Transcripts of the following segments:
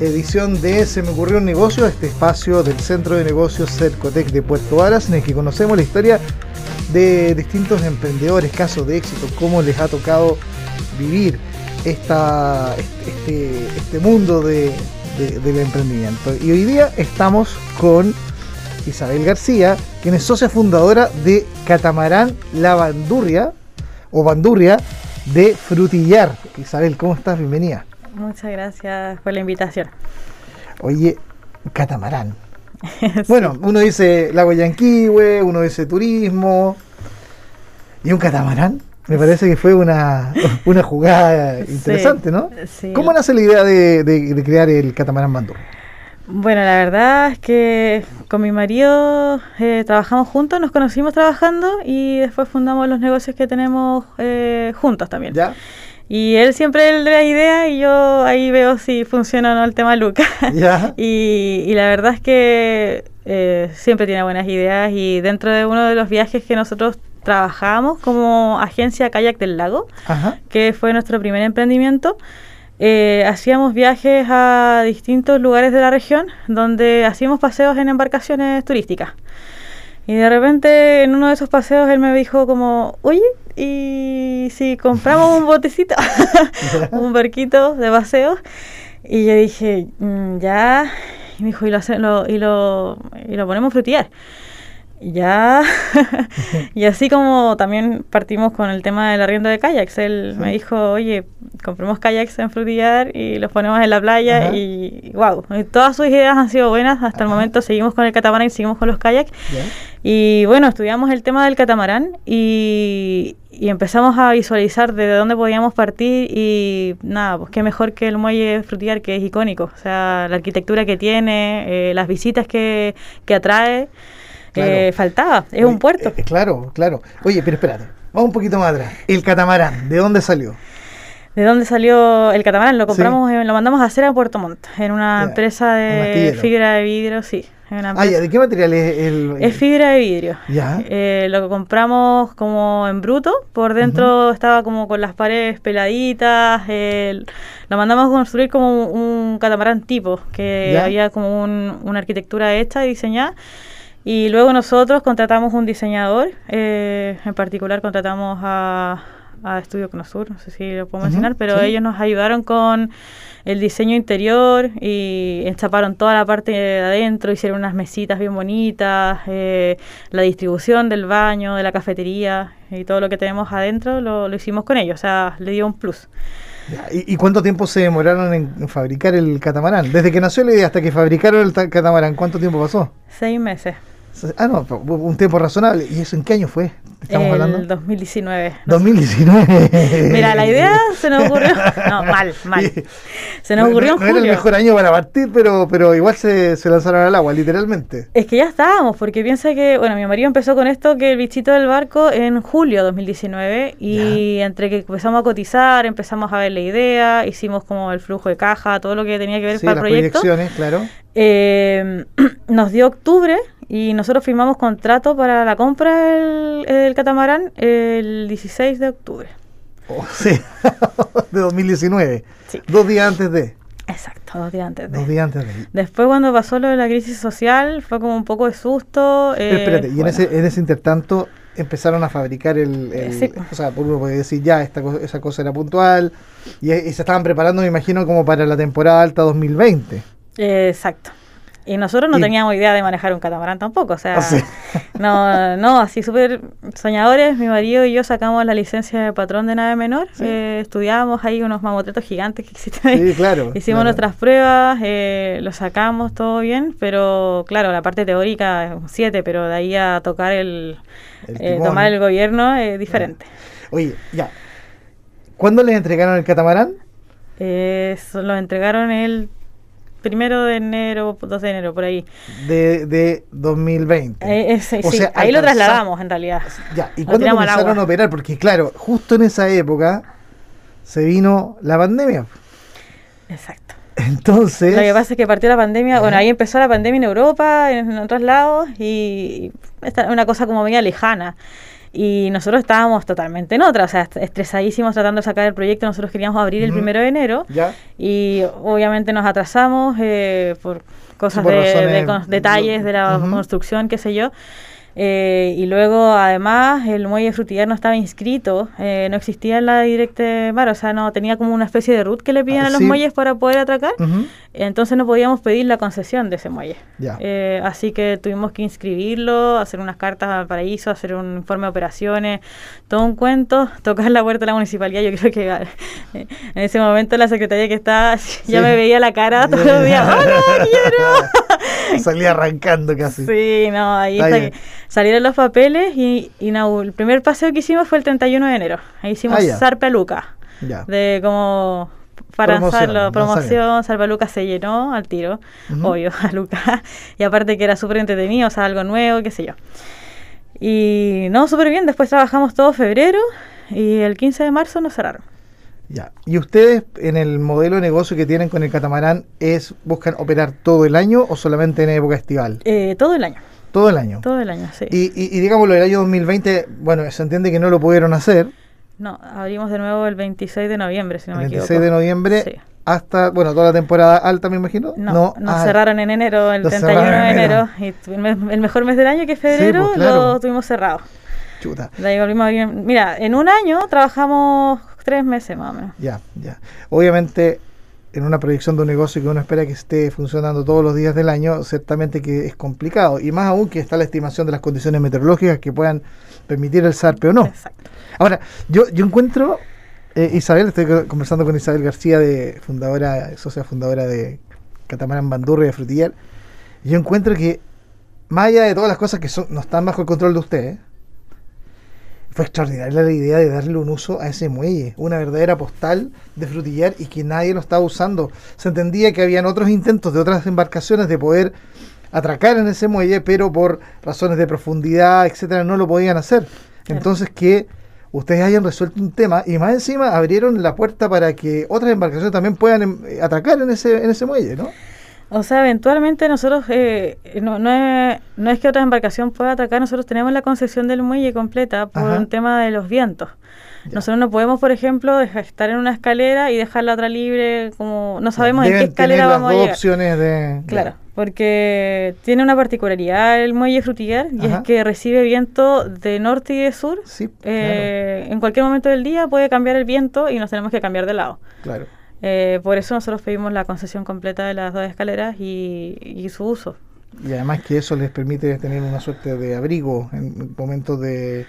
edición de Se me ocurrió un negocio, este espacio del Centro de Negocios Cercotec de Puerto Varas, en el que conocemos la historia de distintos emprendedores, casos de éxito, cómo les ha tocado vivir esta, este, este mundo de, del emprendimiento. Y hoy día estamos con Isabel García, quien es socia fundadora de Catamarán La Bandurria, o Bandurria, de Frutillar. Isabel, ¿cómo estás? Bienvenida. Muchas gracias por la invitación. Oye, catamarán. Bueno, uno dice lago Yanquihue, uno dice turismo. ¿Y un catamarán? Me parece que fue una, una jugada interesante, ¿no? Sí. ¿Cómo nace la idea de, crear el catamarán Bandú? Bueno, la verdad es que con mi marido eh, trabajamos juntos, nos conocimos trabajando y después fundamos los negocios que tenemos eh, juntos también. ¿Ya? Y él siempre le da ideas y yo ahí veo si funciona o no el tema Lucas. y, y, la verdad es que eh, siempre tiene buenas ideas y dentro de uno de los viajes que nosotros trabajamos como agencia Kayak del Lago, que fue nuestro primer emprendimiento, eh, hacíamos viajes a distintos lugares de la región donde hacíamos paseos en embarcaciones turísticas. Y de repente en uno de esos paseos él me dijo como, oye, ¿y si compramos un botecito, un barquito de paseo? Y yo dije, mm, ya, y me dijo, y lo, y lo, y lo ponemos a frutear ya. y así como también partimos con el tema del arriendo de kayaks. Él me dijo, oye, compremos kayaks en Frutillar y los ponemos en la playa y wow. todas sus ideas han sido buenas. Hasta el momento seguimos con el catamarán y seguimos con los kayaks. Y bueno, estudiamos el tema del catamarán y, empezamos a visualizar de dónde podíamos partir y nada, pues qué mejor que el muelle Frutillar que es icónico. O sea, la arquitectura que tiene, eh, las visitas que, que atrae. Eh, faltaba, es un puerto. Eh, claro, claro. Oye, pero espérate, vamos un poquito más atrás. El catamarán, ¿de dónde salió? ¿De dónde salió el catamarán? Lo compramos, lo mandamos a hacer a Puerto Montt, en una empresa de fibra de vidrio, sí. Ah, ¿de qué material es el, Es fibra de vidrio. Ya. Eh, lo compramos como en bruto, por dentro estaba como con las paredes peladitas, lo mandamos a construir como un, catamarán tipo, que había como una arquitectura hecha y diseñada. Y luego nosotros contratamos un diseñador, eh, en particular contratamos a, a Estudio Conosur, no sé si lo puedo mencionar, pero ellos nos ayudaron con el diseño interior y enchaparon toda la parte de adentro, hicieron unas mesitas bien bonitas, eh, la distribución del baño, de la cafetería y todo lo que tenemos adentro lo, lo hicimos con ellos, o sea, le dio un plus. ¿Y, cuánto tiempo se demoraron en, fabricar el catamarán? Desde que nació la idea hasta que fabricaron el catamarán, ¿cuánto tiempo pasó? Seis meses. Ah, no, un tiempo razonable. ¿Y eso en qué año fue? Estamos el hablando. 2019. 2019. Mira, la idea se nos ocurrió. No, mal, mal. Se nos ocurrió en julio. No era el mejor año para partir, pero, pero igual se, se, lanzaron al agua, literalmente. Es que ya estábamos, porque piensa que, bueno, mi marido empezó con esto, que el bichito del barco en julio de 2019, y entre que empezamos a cotizar, empezamos a ver la idea, hicimos como el flujo de caja, todo lo que tenía que ver para el proyecto. claro. Eh, nos dio octubre y nosotros firmamos contrato para la compra del, catamarán el 16 de octubre. Oh, sí, de 2019. Dos días antes de. Exacto, dos días antes de. Dos días antes de. Después cuando pasó lo de la crisis social fue como un poco de susto. Eh, espérate, y en ese, en ese intertanto empezaron a fabricar el, o sea, uno puede decir ya esta esa cosa era puntual y, se estaban preparando me imagino como para la temporada alta 2020 exacto Y nosotros no teníamos idea de manejar un catamarán tampoco, o sea, no, no, así súper soñadores, mi marido y yo sacamos la licencia de patrón de nave menor, eh, estudiábamos ahí unos mamotretos gigantes que existen ahí, sí, claro, hicimos nuestras pruebas, eh, lo sacamos todo bien, pero claro, la parte teórica es un 7, pero de ahí a tocar el, eh, tomar el gobierno es diferente. Oye, ya, ¿cuándo les entregaron el catamarán? Eh, lo entregaron el primero de enero, 2 de enero, por ahí. De, de 2020. Eh, o sea, ahí lo trasladamos en realidad. Ya, ¿y cuándo comenzaron a operar? Porque claro, justo en esa época se vino la pandemia. Exacto. Entonces. Lo que pasa es que partió la pandemia, bueno, ahí empezó la pandemia en Europa, en, otros lados, y esta una cosa como media lejana. Y nosotros estábamos totalmente en otra, o sea, estresadísimos tratando de sacar el proyecto. Nosotros queríamos abrir el primero de enero y obviamente nos atrasamos eh, por cosas de, detalles de la construcción, qué sé yo. Eh, y luego, además, el muelle frutillar no estaba inscrito, eh, no existía en la Directe Mar, o sea, no tenía como una especie de root que le piden a los muelles para poder atracar, entonces no podíamos pedir la concesión de ese muelle. Eh, así que tuvimos que inscribirlo, hacer unas cartas al paraíso, hacer un informe de operaciones, todo un cuento, tocar la puerta de la municipalidad. Yo creo que en ese momento la secretaria que estaba ya me veía la cara todos los días, ¡Hola, quiero! Salía arrancando casi. Sí, no, ahí está salieron los papeles y, el primer paseo que hicimos fue el 31 de enero. Ahí hicimos ah, Zarpe a Luca. De como para hacerlo, promoción, Zarpe a Luca se llenó al tiro, obvio, a Luca. Y aparte que era súper entretenido, o sea, algo nuevo, qué sé yo. Y no, súper bien, después trabajamos todo febrero y el 15 de marzo nos cerraron. Ya. ¿Y ustedes en el modelo de negocio que tienen con el catamarán es buscan operar todo el año o solamente en época estival? Eh, todo el año. Todo el año. Todo el año, sí. Y, y, y digámoslo, el año 2020, bueno, se entiende que no lo pudieron hacer. No, abrimos de nuevo el 26 de noviembre, si no me equivoco. 26 de noviembre hasta, bueno, toda la temporada alta, me imagino. No, nos ah, cerraron en enero, el 31 de enero. Y el, mejor mes del año, que es febrero, pues, lo tuvimos cerrado. Chuta. Mira, en un año trabajamos tres meses más o menos. Ya, ya. Obviamente en una proyección de un negocio que uno espera que esté funcionando todos los días del año, ciertamente que es complicado. Y más aún que está la estimación de las condiciones meteorológicas que puedan permitir el SARPE o no. Exacto. Ahora, yo, yo encuentro, eh, Isabel, estoy conversando con Isabel García, de fundadora, socia fundadora de Catamarán Bandurria de Frutillar, yo encuentro que, más allá de todas las cosas que son, no están bajo el control de ustedes, fue extraordinaria la idea de darle un uso a ese muelle, una verdadera postal de frutillar y que nadie lo estaba usando. Se entendía que habían otros intentos de otras embarcaciones de poder atracar en ese muelle, pero por razones de profundidad, etcétera, no lo podían hacer. Entonces que ustedes hayan resuelto un tema y más encima abrieron la puerta para que otras embarcaciones también puedan em, atracar en ese en ese muelle, ¿no? O sea, eventualmente nosotros, eh, no, no, es, no es que otra embarcación pueda atacar, nosotros tenemos la concesión del muelle completa por un tema de los vientos. Nosotros no podemos, por ejemplo, estar en una escalera y dejar la otra libre, como no sabemos en qué escalera vamos a llegar. opciones de... Claro, porque tiene una particularidad el muelle frutillar y es que recibe viento de norte y de sur. Sí, eh, En cualquier momento del día puede cambiar el viento y nos tenemos que cambiar de lado. Claro. Eh, por eso nosotros pedimos la concesión completa de las dos escaleras y, su uso. Y además que eso les permite tener una suerte de abrigo en momentos de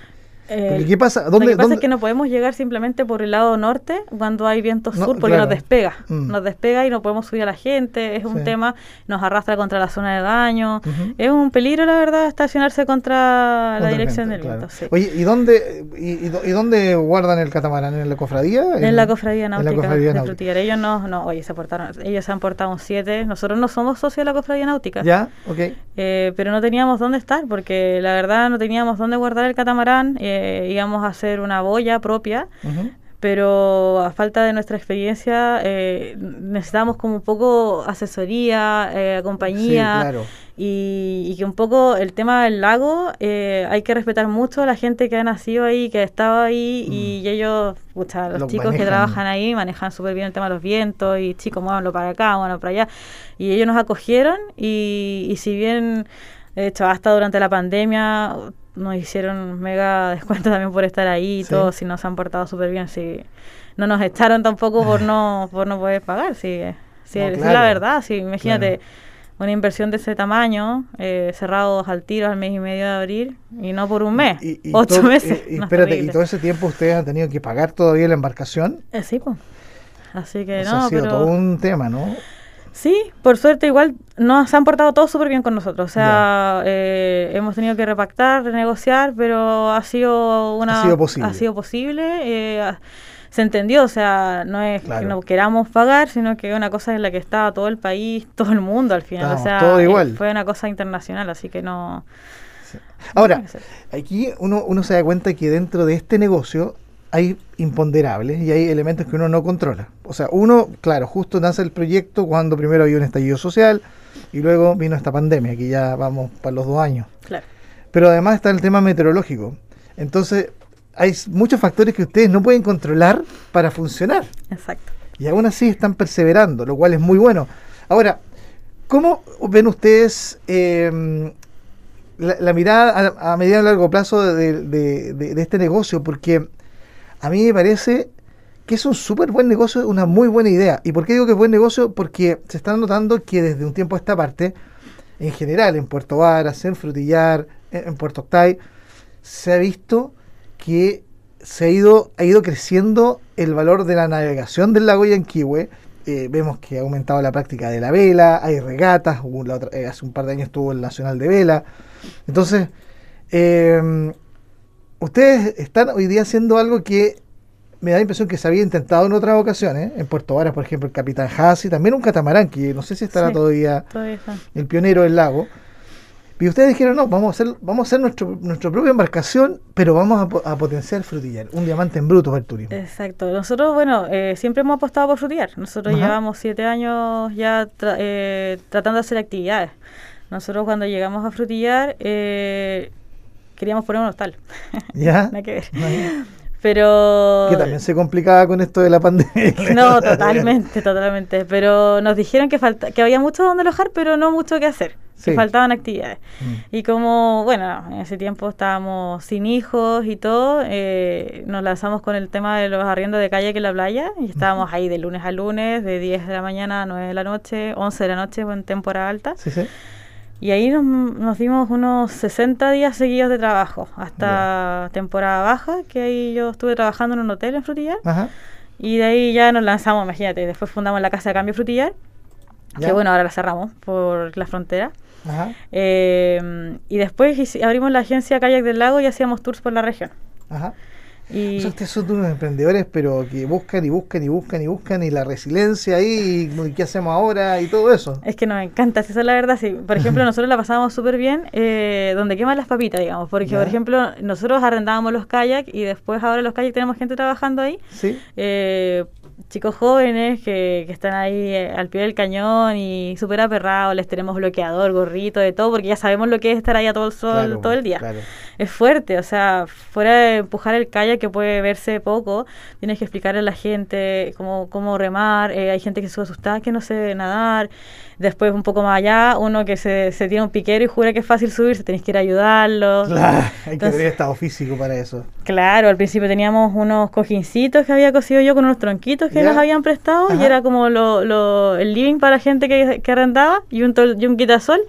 eh, ¿Qué pasa? lo que pasa es que no podemos llegar simplemente por el lado norte cuando hay viento sur porque nos despega. Mm. Nos despega y no podemos subir a la gente. Es un tema, nos arrastra contra la zona de daño. Es un peligro, la verdad, estacionarse contra, la dirección del viento. Oye, ¿y dónde, y, dónde guardan el catamarán? ¿En la cofradía? En, la cofradía náutica de Ellos no, no, oye, se portaron, ellos se han portado un 7. Nosotros no somos socios de la cofradía náutica. Ya, ok. Eh, pero no teníamos dónde estar porque la verdad no teníamos dónde guardar el catamarán. Eh, íbamos a hacer una boya propia, pero a falta de nuestra experiencia eh, necesitamos como un poco asesoría, eh, compañía. Y, que un poco el tema del lago, eh, hay que respetar mucho a la gente que ha nacido ahí, que ha estado ahí, y mm. ellos, los chicos que trabajan ahí manejan súper bien el tema de los vientos, y chicos, muévanlo para acá, muévanlo para allá. Y ellos nos acogieron, y, y si bien, de hecho, hasta durante la pandemia nos hicieron mega descuento también por estar ahí y todo, si nos han portado súper bien, si no nos echaron tampoco por no por no poder pagar, si, si es la verdad, si imagínate, una inversión de ese tamaño, eh, cerrados al tiro al mes y medio de abril, y no por un mes, ocho meses. Y, espérate, ¿y todo ese tiempo ustedes han tenido que pagar todavía la embarcación? Eh, sí, pues. Así que no. Ha sido todo un tema, ¿no? Sí, por suerte igual nos han portado todos súper bien con nosotros. O sea, eh, hemos tenido que repactar, renegociar, pero ha sido una... Ha sido posible. Ha sido posible. Eh, se entendió, o sea, no es que no queramos pagar, sino que una cosa en la que estaba todo el país, todo el mundo al final. o sea, todo igual. fue una cosa internacional, así que no... Ahora, aquí uno, uno se da cuenta que dentro de este negocio hay imponderables y hay elementos que uno no controla. O sea, uno, claro, justo nace el proyecto cuando primero había un estallido social y luego vino esta pandemia, que ya vamos para los dos años. Claro. Pero además está el tema meteorológico. Entonces, hay muchos factores que ustedes no pueden controlar para funcionar. Exacto. Y aún así están perseverando, lo cual es muy bueno. Ahora, ¿cómo ven ustedes em, la, mirada a, mediano y largo plazo de este negocio? Porque a mí me parece que es un súper buen negocio, una muy buena idea. ¿Y por qué digo que es buen negocio? Porque se está notando que desde un tiempo a esta parte, en general, en Puerto Varas, en Frutillar, en, Puerto Octay, se ha visto que se ha ido, ha ido creciendo el valor de la navegación del lago Yanquihue. Eh, vemos que ha aumentado la práctica de la vela, hay regatas, eh, hace un par de años estuvo el Nacional de Vela. Entonces, eh, ustedes están hoy día haciendo algo que me da la impresión que se había intentado en otras ocasiones, en Puerto Varas, por ejemplo, el Capitán Hassi, también un catamarán, que no sé si estará todavía, el pionero del lago. Y ustedes dijeron, no, vamos a hacer, vamos a hacer nuestro, nuestra propia embarcación, pero vamos a, potenciar frutillar, un diamante en bruto para el turismo. Exacto. Nosotros, bueno, eh, siempre hemos apostado por frutillar. Nosotros llevamos siete años ya eh, tratando de hacer actividades. Nosotros cuando llegamos a frutillar, eh, queríamos poner un hostal. ¿Ya? Nada que ver. Pero... Que también se complicaba con esto de la pandemia. No, totalmente, totalmente. Pero nos dijeron que, falta, que había mucho donde alojar, pero no mucho que hacer. Que faltaban actividades. Mm. Y como, bueno, en ese tiempo estábamos sin hijos y todo, eh, nos lanzamos con el tema de los arriendos de calle que en la playa. Y estábamos ahí de lunes a lunes, de 10 de la mañana a 9 de la noche, 11 de la noche en temporada alta. Sí, sí. Y ahí nos, dimos unos 60 días seguidos de trabajo, hasta temporada baja, que ahí yo estuve trabajando en un hotel en Frutillar. Y de ahí ya nos lanzamos, imagínate, después fundamos la Casa de Cambio Frutillar, que bueno, ahora la cerramos por la frontera. Eh, y después abrimos la agencia Kayak del Lago y hacíamos tours por la región. Ajá. Y... ustedes son unos emprendedores, pero que buscan y buscan y buscan y buscan y la resiliencia ahí, y qué hacemos ahora y todo eso. Es que nos encanta, esa es la verdad. Sí. Por ejemplo, nosotros la pasamos súper bien eh, donde queman las papitas, digamos. Porque, por ejemplo, nosotros arrendábamos los kayaks y después ahora los kayaks tenemos gente trabajando ahí. Sí. Eh, chicos jóvenes que, que están ahí eh, al pie del cañón y súper aperrados, les tenemos bloqueador, gorrito, de todo, porque ya sabemos lo que es estar ahí a todo el sol todo el día. Es fuerte, o sea, fuera de empujar el kayak que puede verse poco, tienes que explicarle a la gente cómo, cómo remar, eh, hay gente que se asusta que no sé nadar, después un poco más allá, uno que se, se tiene un piquero y jura que es fácil subirse, tenés que ir a ayudarlo. Claro, hay que tener estado físico para eso. Claro, al principio teníamos unos cojincitos que había cosido yo con unos tronquitos que nos habían prestado y era como lo, el living para gente que, que arrendaba y un, y un quitasol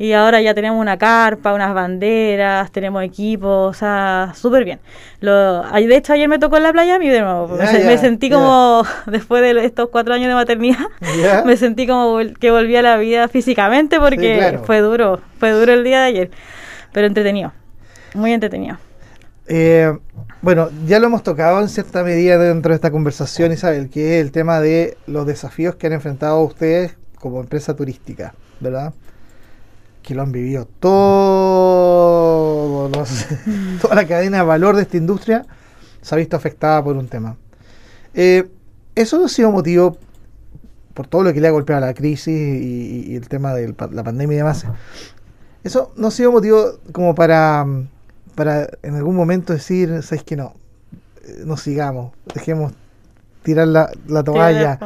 y ahora ya tenemos una carpa, unas banderas, tenemos equipos, o sea, súper bien. Lo, de hecho, ayer me tocó en la playa a mí de nuevo. me, sentí como, después de estos cuatro años de maternidad, me sentí como que volví a la vida físicamente porque fue duro, fue duro el día de ayer, pero entretenido, muy entretenido. Eh, bueno, ya lo hemos tocado en cierta medida dentro de esta conversación, Isabel, que es el tema de los desafíos que han enfrentado ustedes como empresa turística, ¿verdad? que lo han vivido todos toda la cadena de valor de esta industria se ha visto afectada por un tema. Eh, eso no ha sido motivo, por todo lo que le ha golpeado la crisis y, el tema de la pandemia y demás, eso no ha sido motivo como para, para en algún momento decir, ¿sabes que no? Eh, no sigamos, dejemos tirar la, la toalla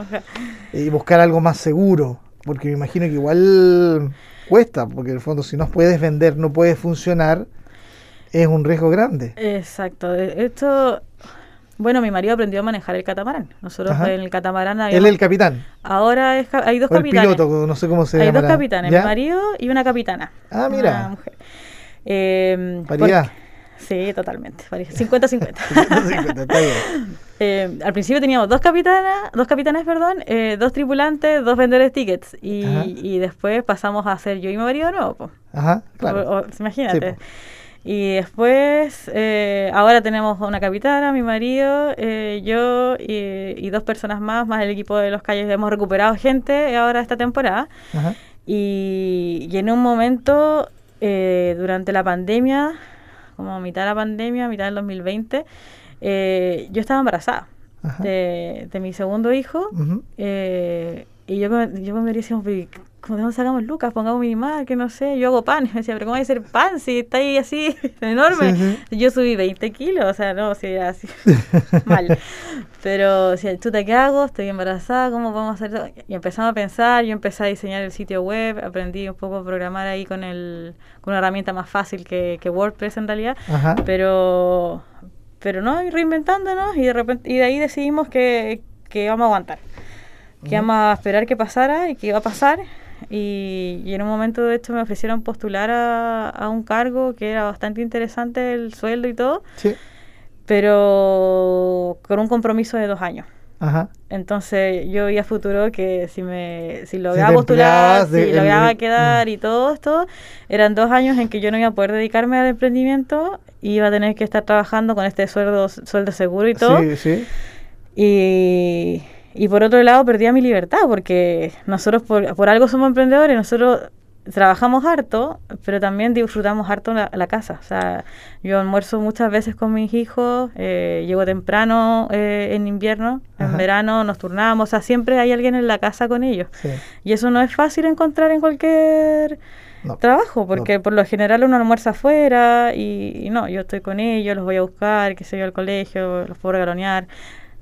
y buscar algo más seguro, porque me imagino que igual cuesta, porque en el fondo si no puedes vender, no puedes funcionar, es un riesgo grande. Exacto. Esto Bueno, mi marido aprendió a manejar el catamarán. Nosotros en el catamarán habíamos... Él es el capitán. Ahora hay dos capitanes. El piloto, no sé cómo se llama. Hay dos capitanes, mi marido y una capitana. Ah, mira. mujer. Eh, sí, totalmente. 50-50. eh, al principio teníamos dos capitanas, dos capitanes, perdón, eh, dos tripulantes, dos vendedores de tickets. Y, y, después pasamos a ser yo y mi marido de nuevo. Ajá, claro. imagínate. Y después, eh, ahora tenemos una capitana, mi marido, eh, yo y, dos personas más, más el equipo de los calles. Hemos recuperado gente ahora esta temporada. Y, en un momento, eh, durante la pandemia, como mitad de la pandemia, mitad del 2020, yo estaba embarazada de, mi segundo hijo. y yo, yo me decía, como de sacamos lucas, pongamos mi mamá, que no sé, yo hago pan. Me decía, pero ¿cómo va a ser pan si está ahí así, enorme? Yo subí 20 kilos, o sea, no, si así, mal. Pero, si chuta, ¿qué hago? Estoy embarazada, ¿cómo podemos hacer? Y empezamos a pensar, yo empecé a diseñar el sitio web, aprendí un poco a programar ahí con, el, con una herramienta más fácil que, que WordPress en realidad. Pero, pero no, reinventándonos y de repente, y de ahí decidimos que, que vamos a aguantar que vamos a esperar que pasara y que iba a pasar y, en un momento de hecho me ofrecieron postular a, un cargo que era bastante interesante el sueldo y todo, sí. pero con un compromiso de dos años. Ajá. Entonces yo vi a futuro que si me si lograba postular, si lograba quedar y todo esto, eran dos años en que yo no iba a poder dedicarme al emprendimiento, iba a tener que estar trabajando con este sueldo, sueldo seguro y todo. Sí, sí. Y, y por otro lado, perdía mi libertad, porque nosotros por, por algo somos emprendedores, nosotros trabajamos harto, pero también disfrutamos harto la, la, casa. O sea, yo almuerzo muchas veces con mis hijos, eh, llego temprano eh, en invierno, en verano nos turnamos, o sea, siempre hay alguien en la casa con ellos. Y eso no es fácil encontrar en cualquier trabajo, porque por lo general uno almuerza afuera y, no, yo estoy con ellos, los voy a buscar, que sé yo, al colegio, los puedo regalonear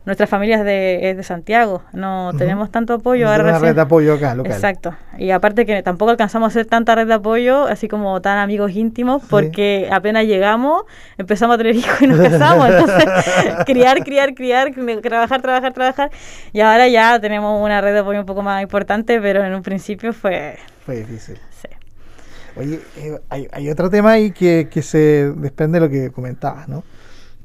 nuestra familia es de, es de Santiago, no tenemos tanto apoyo. ahora una red de apoyo acá, local. Exacto. Y aparte que tampoco alcanzamos a hacer tanta red de apoyo, así como tan amigos íntimos, porque apenas llegamos, empezamos a tener hijos y nos casamos. Entonces, criar, criar, criar, trabajar, trabajar, trabajar. Y ahora ya tenemos una red de apoyo un poco más importante, pero en un principio fue... Fue difícil. Sí. Oye, eh, hay, hay, otro tema ahí que, que se desprende de lo que comentabas, ¿no?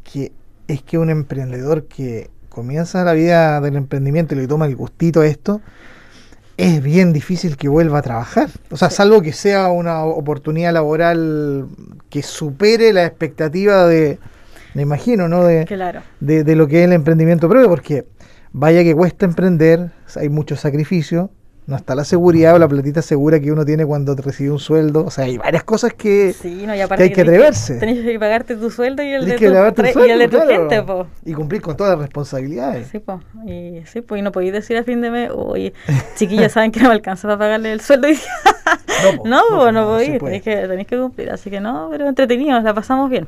Que es que un emprendedor que comienza la vida del emprendimiento y le toma el gustito a esto, es bien difícil que vuelva a trabajar. O sea, salvo que sea una oportunidad laboral que supere la expectativa de, me imagino, ¿no? De, de, de, lo que es el emprendimiento propio, porque vaya que cuesta emprender, hay mucho sacrificio, no está la seguridad o la platita segura que uno tiene cuando recibe un sueldo. O sea, hay varias cosas que, hay que, atreverse. Tenés que pagarte tu sueldo y el, de tu, y el de tu, gente, po. Y cumplir con todas las responsabilidades. Sí, pues. Y, sí, pues, y no podéis decir a fin de mes, oye, chiquillos saben que no me alcanza para pagarle el sueldo. no, no, no, podéis, tenéis, que, tenéis que cumplir. Así que no, pero entretenidos, la pasamos bien.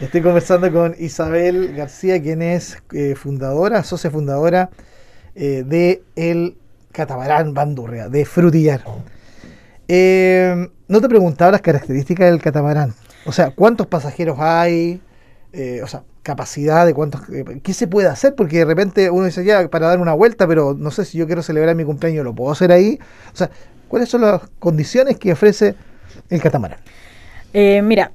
Estoy conversando con Isabel García, quien es eh, fundadora, socia fundadora eh, de El catamarán bandurria, de frutillar. Eh, no te preguntaba las características del catamarán. O sea, ¿cuántos pasajeros hay? Eh, o sea, capacidad de cuántos... Eh, ¿Qué se puede hacer? Porque de repente uno dice, ya, para dar una vuelta, pero no sé si yo quiero celebrar mi cumpleaños, ¿lo puedo hacer ahí? O sea, ¿cuáles son las condiciones que ofrece el catamarán? mira,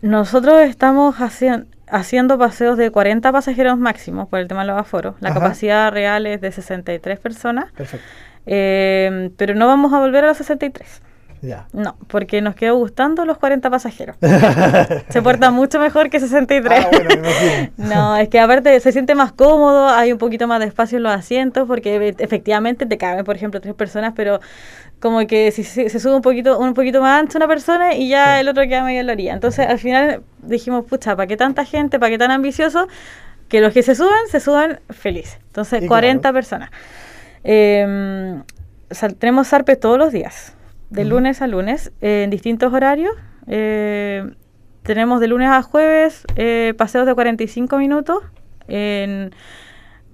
nosotros estamos haciendo haciendo paseos de 40 pasajeros máximos por el tema de los aforos. La capacidad real es de 63 personas. Perfecto. Eh, pero no vamos a volver a los 63. Ya. No, porque nos quedó gustando los 40 pasajeros. se porta mucho mejor que 63. Ah, bueno, no, es que aparte se siente más cómodo, hay un poquito más de espacio en los asientos, porque efectivamente te caben, por ejemplo, tres personas, pero como que si se, sube un poquito un poquito más ancho una persona y ya el otro queda medio en la orilla. Entonces al final dijimos, pucha, ¿para qué tanta gente? ¿Para qué tan ambicioso? Que los que se suban, se suban felices. Entonces, 40 personas. Eh, tenemos todos los días, de lunes a lunes, en distintos horarios. Eh, tenemos de lunes a jueves eh, paseos de 45 minutos en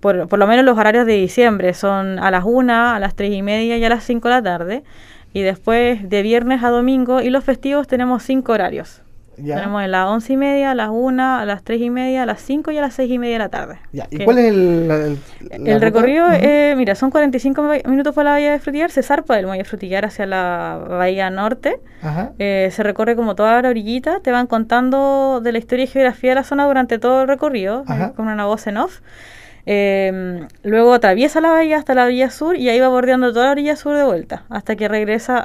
por, por lo menos los horarios de diciembre son a las 1, a las 3 y media y a las 5 de la tarde. Y después de viernes a domingo y los festivos tenemos 5 horarios. Tenemos a las once y media, a las una, a las tres y media, a las cinco y a las seis y media de la tarde. ¿Y cuál es el, el, recorrido? Eh, mira, son 45 minutos por la bahía de Frutillar, se zarpa del muelle Frutillar hacia la bahía norte, eh, se recorre como toda la orillita, te van contando de la historia y geografía de la zona durante todo el recorrido, eh, con una voz en off. Eh, luego atraviesa la bahía hasta la orilla sur y ahí va bordeando toda la orilla sur de vuelta hasta que regresa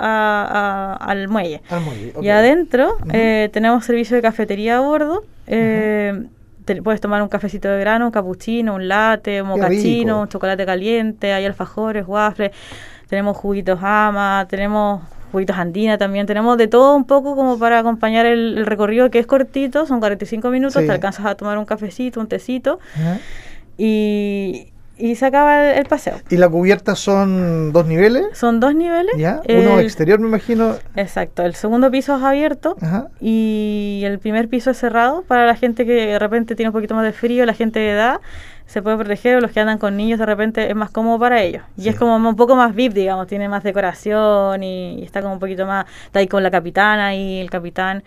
al muelle. Y adentro eh, tenemos servicio de cafetería a bordo. Eh, puedes tomar un cafecito de grano, un cappuccino, un latte, un mocachino, un chocolate caliente, hay alfajores, waffles, tenemos juguitos ama, tenemos juguitos andina también, tenemos de todo un poco como para acompañar el, recorrido que es cortito, son 45 minutos, te alcanzas a tomar un cafecito, un tecito y, se acaba el, paseo. ¿Y la cubierta son dos niveles? Son dos niveles. ¿Ya? Uno exterior, me imagino. Exacto. El segundo piso es abierto y el primer piso es cerrado para la gente que de repente tiene un poquito más de frío, la gente de edad se puede proteger o los que andan con niños de repente es más cómodo para ellos. Y es como un poco más VIP, digamos, tiene más decoración y, está como un poquito más, está ahí con la capitana y el capitán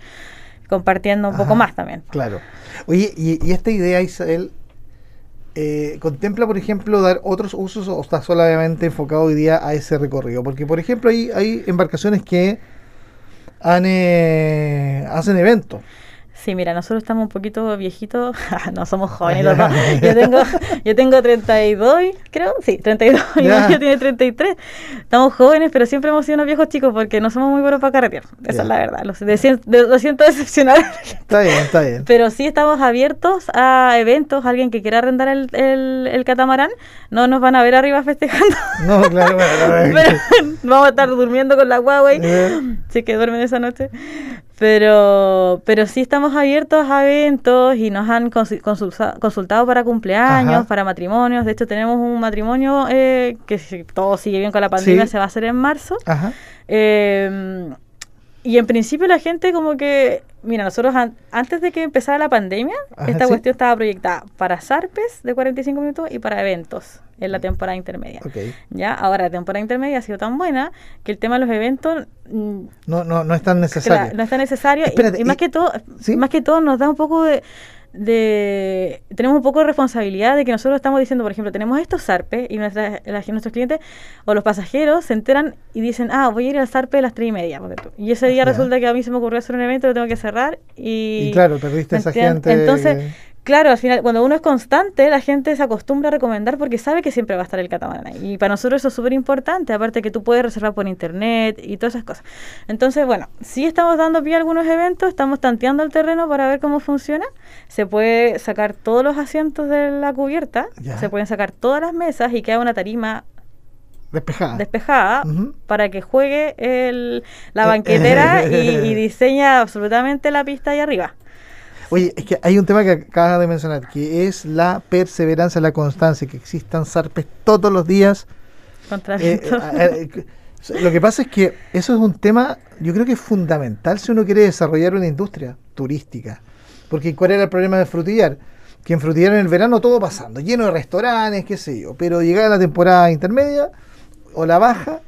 compartiendo un poco más también. Claro. Oye, y, y esta idea, Isabel, eh, contempla, por ejemplo, dar otros usos o está solamente enfocado hoy día a ese recorrido? Porque, por ejemplo, hay, hay embarcaciones que han, eh, hacen eventos. Sí, mira, nosotros estamos un poquito viejitos, no somos jóvenes los dos. Yo tengo, yo tengo 32, creo, sí, 32, y Mario tiene 33. Estamos jóvenes, pero siempre hemos sido unos viejos chicos porque no somos muy buenos para carretear. Esa es la verdad. Lo, lo siento decepcionar. Está bien, está bien. Pero sí estamos abiertos a eventos. Alguien que quiera arrendar el, el, catamarán, no nos van a ver arriba festejando. No, claro, claro. pero vamos a estar durmiendo con la Huawei. Sí que duermen esa noche. Pero, pero sí estamos abiertos a eventos y nos han consultado para cumpleaños, para matrimonios. De hecho, tenemos un matrimonio eh, que si todo sigue bien con la pandemia se va a hacer en marzo. Eh, y en principio la gente como que, mira, nosotros antes de que empezara la pandemia, esta cuestión estaba proyectada para zarpes de 45 minutos y para eventos en la mm. temporada intermedia. Ya, ahora la temporada intermedia ha sido tan buena que el tema de los eventos mm, no, no, no es tan necesario. no es tan necesario y, más que todo, más que todo nos da un poco de de tenemos un poco de responsabilidad de que nosotros estamos diciendo, por ejemplo, tenemos estos zarpes y nuestra, nuestros clientes o los pasajeros se enteran y dicen, ah, voy a ir al zarpe a las tres y media. Y ese día resulta que a mí se me ocurrió hacer un evento, lo tengo que cerrar y... Y claro, perdiste esa gente... Entonces Claro, al final, cuando uno es constante, la gente se acostumbra a recomendar porque sabe que siempre va a estar el catamarán ahí. Y para nosotros eso es súper importante, aparte que tú puedes reservar por internet y todas esas cosas. Entonces, bueno, sí estamos dando pie a algunos eventos, estamos tanteando el terreno para ver cómo funciona. Se puede sacar todos los asientos de la cubierta, se pueden sacar todas las mesas y queda una tarima despejada, despejada para que juegue el, la banquetera y, y diseña absolutamente la pista ahí arriba. Oye, es que hay un tema que acabas de mencionar, que es la perseverancia, la constancia, que existan zarpes todos los días. Eh, eh, eh, lo que pasa es que eso es un tema, yo creo que es fundamental si uno quiere desarrollar una industria turística. Porque ¿cuál era el problema de Frutillar? Que en Frutillar en el verano todo pasando, lleno de restaurantes, qué sé yo, pero llegaba la temporada intermedia o la baja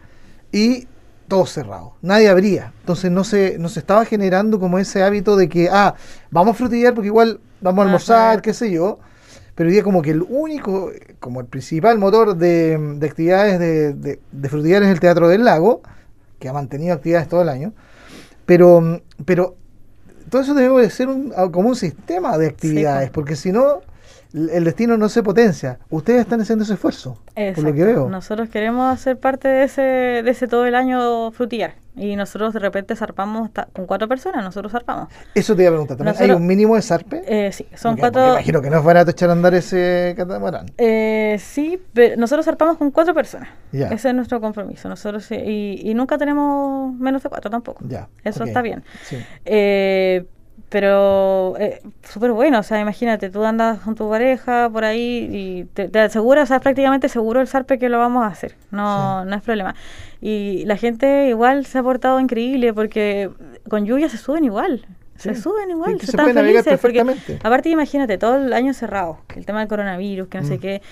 y todo cerrado, nadie abría. Entonces no se, no se estaba generando como ese hábito de que, ah, vamos a frutillar porque igual vamos a almorzar, qué sé yo. Pero hoy día como que el único, como el principal motor de, actividades de, de, frutillar es el Teatro del Lago, que ha mantenido actividades todo el año. Pero, pero todo eso debe ser un, como un sistema de actividades, porque si no, el destino no se potencia. Ustedes están haciendo ese esfuerzo, por lo que veo. Nosotros queremos ser parte de ese, de ese todo el año frutillar. Y nosotros de repente zarpamos con cuatro personas, nosotros zarpamos. Eso te iba a preguntar, ¿también hay un mínimo de zarpe? Eh, sí, son cuatro... imagino que no es barato echar a andar ese catamarán. Eh, sí, pero nosotros zarpamos con cuatro personas. Ese es nuestro compromiso. Nosotros y, y, nunca tenemos menos de cuatro tampoco. Ya. Eso está bien. Sí. Eh, pero eh, súper bueno, o sea, imagínate, tú andas con tu pareja por ahí y te, te aseguras, o sea, prácticamente seguro el zarpe que lo vamos a hacer, no, no es problema. Y la gente igual se ha portado increíble porque con lluvia se suben igual. Se suben igual, se, están felices. Porque, aparte, imagínate, todo el año cerrado, el tema del coronavirus, que no sé mm. qué.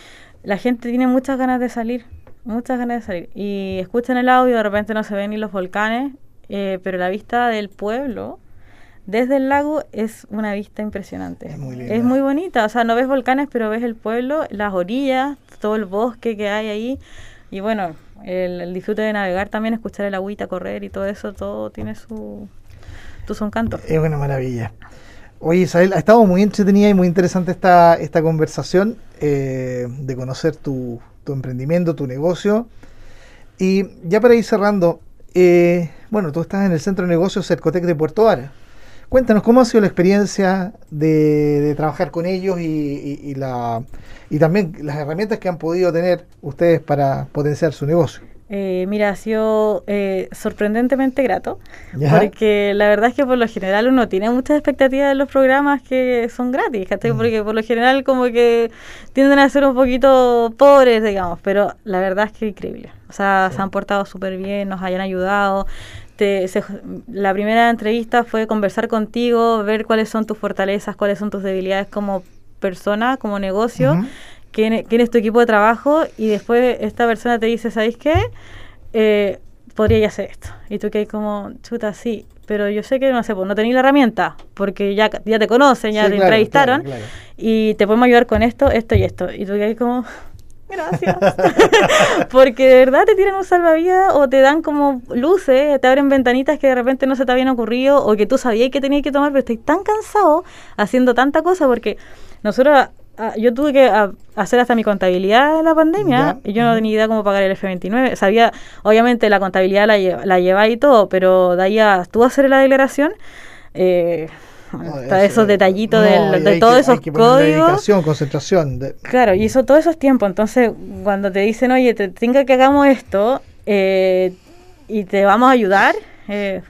La gente tiene muchas ganas de salir, muchas ganas de salir. Y escuchan el audio, de repente no se ven ni los volcanes, eh, pero la vista del pueblo desde el lago es una vista impresionante. Es muy, es muy bonita, o sea, no ves volcanes, pero ves el pueblo, las orillas, todo el bosque que hay ahí. Y bueno, el, disfrute de navegar también, escuchar el agüita correr y todo eso, todo tiene su, su encanto. Es una maravilla. Oye, Isabel, ha estado muy entretenida y muy interesante esta, esta conversación eh, de conocer tu, tu, emprendimiento, tu negocio. Y ya para ir cerrando, eh, bueno, tú estás en el Centro de Negocios Cercotec de Puerto Vara. Cuéntanos cómo ha sido la experiencia de, trabajar con ellos y, la, y también las herramientas que han podido tener ustedes para potenciar su negocio. Eh, mira, ha sido eh, sorprendentemente grato, porque la verdad es que por lo general uno tiene muchas expectativas de los programas que son gratis, mm. porque por lo general como que tienden a ser un poquito pobres, digamos, pero la verdad es que increíble. O sea, se han portado súper bien, nos hayan ayudado, la primera entrevista fue conversar contigo, ver cuáles son tus fortalezas, cuáles son tus debilidades como persona, como negocio, quién, es tu equipo de trabajo y después esta persona te dice, ¿sabéis qué? Eh, podría hacer esto. Y tú que hay como, chuta, sí, pero yo sé que no sé, pues no tenéis la herramienta, porque ya, ya te conocen, ya te entrevistaron, y te podemos ayudar con esto, esto y esto. Y tú que hay como, Gracias. Porque de verdad te tiran un salvavidas o te dan como luces, te abren ventanitas que de repente no se te habían ocurrido o que tú sabías que tenías que tomar, pero estoy tan cansado haciendo tanta cosa porque nosotros, ah, yo tuve que ah, hacer hasta mi contabilidad en la pandemia y yo no tenía idea cómo pagar el F29. Sabía, obviamente la contabilidad la, la llevaba y todo, pero de ahí a tú hacer la declaración. Eh, esos detallitos de todos esos códigos. concentración. Claro, y eso todo eso es tiempo. Entonces, cuando te dicen, oye, te tenga que hagamos esto eh, y te vamos a ayudar, eh,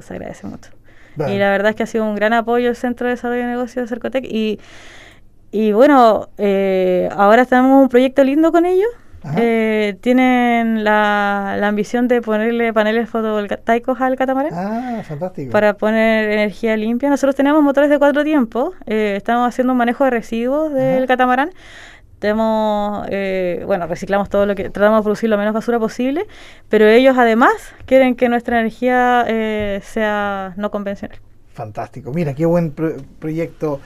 se agradece mucho. Y la verdad es que ha sido un gran apoyo el Centro de Desarrollo de Negocios de Cercotec. Y, y bueno, eh, ahora tenemos un proyecto lindo con ellos eh, tienen la, la, ambición de ponerle paneles fotovoltaicos al catamarán. Ah, fantástico. Para poner energía limpia. Nosotros tenemos motores de cuatro tiempos. Eh, estamos haciendo un manejo de residuos del catamarán. Tenemos, eh, bueno, reciclamos todo lo que tratamos de producir lo menos basura posible, pero ellos además quieren que nuestra energía eh, sea no convencional. Fantástico. Mira, qué buen proyecto.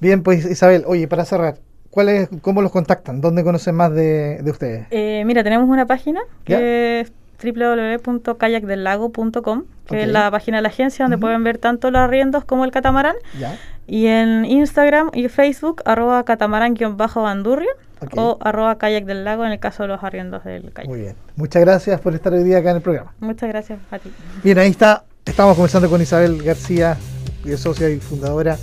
Bien, pues Isabel, oye, para cerrar, ¿Cuál ¿Cómo los contactan? ¿Dónde conocen más de, ustedes? Eh, mira, tenemos una página que es www.kayakdellago.com, que es la página de la agencia donde pueden ver tanto los arriendos como el catamarán. Y en Instagram y Facebook, arroba catamarán-bandurrio o arroba kayak del lago en el caso de los arriendos del kayak. Muy bien. Muchas gracias por estar hoy día acá en el programa. Muchas gracias a ti. Bien, ahí está. Estamos conversando con Isabel García, socia y fundadora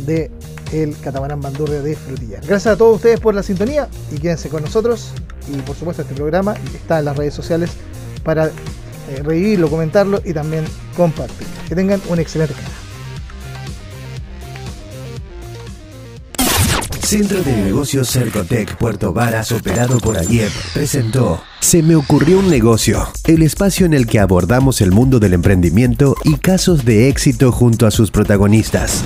de el catamarán Bandurria de Frutilla. Gracias a todos ustedes por la sintonía y quédense con nosotros. Y por supuesto este programa está en las redes sociales para eh, revivirlo, comentarlo y también compartir. Que tengan un excelente día. Centro de Negocios Cercotec Puerto Varas, operado por AIEP, presentó Se me ocurrió un negocio, el espacio en el que abordamos el mundo del emprendimiento y casos de éxito junto a sus protagonistas.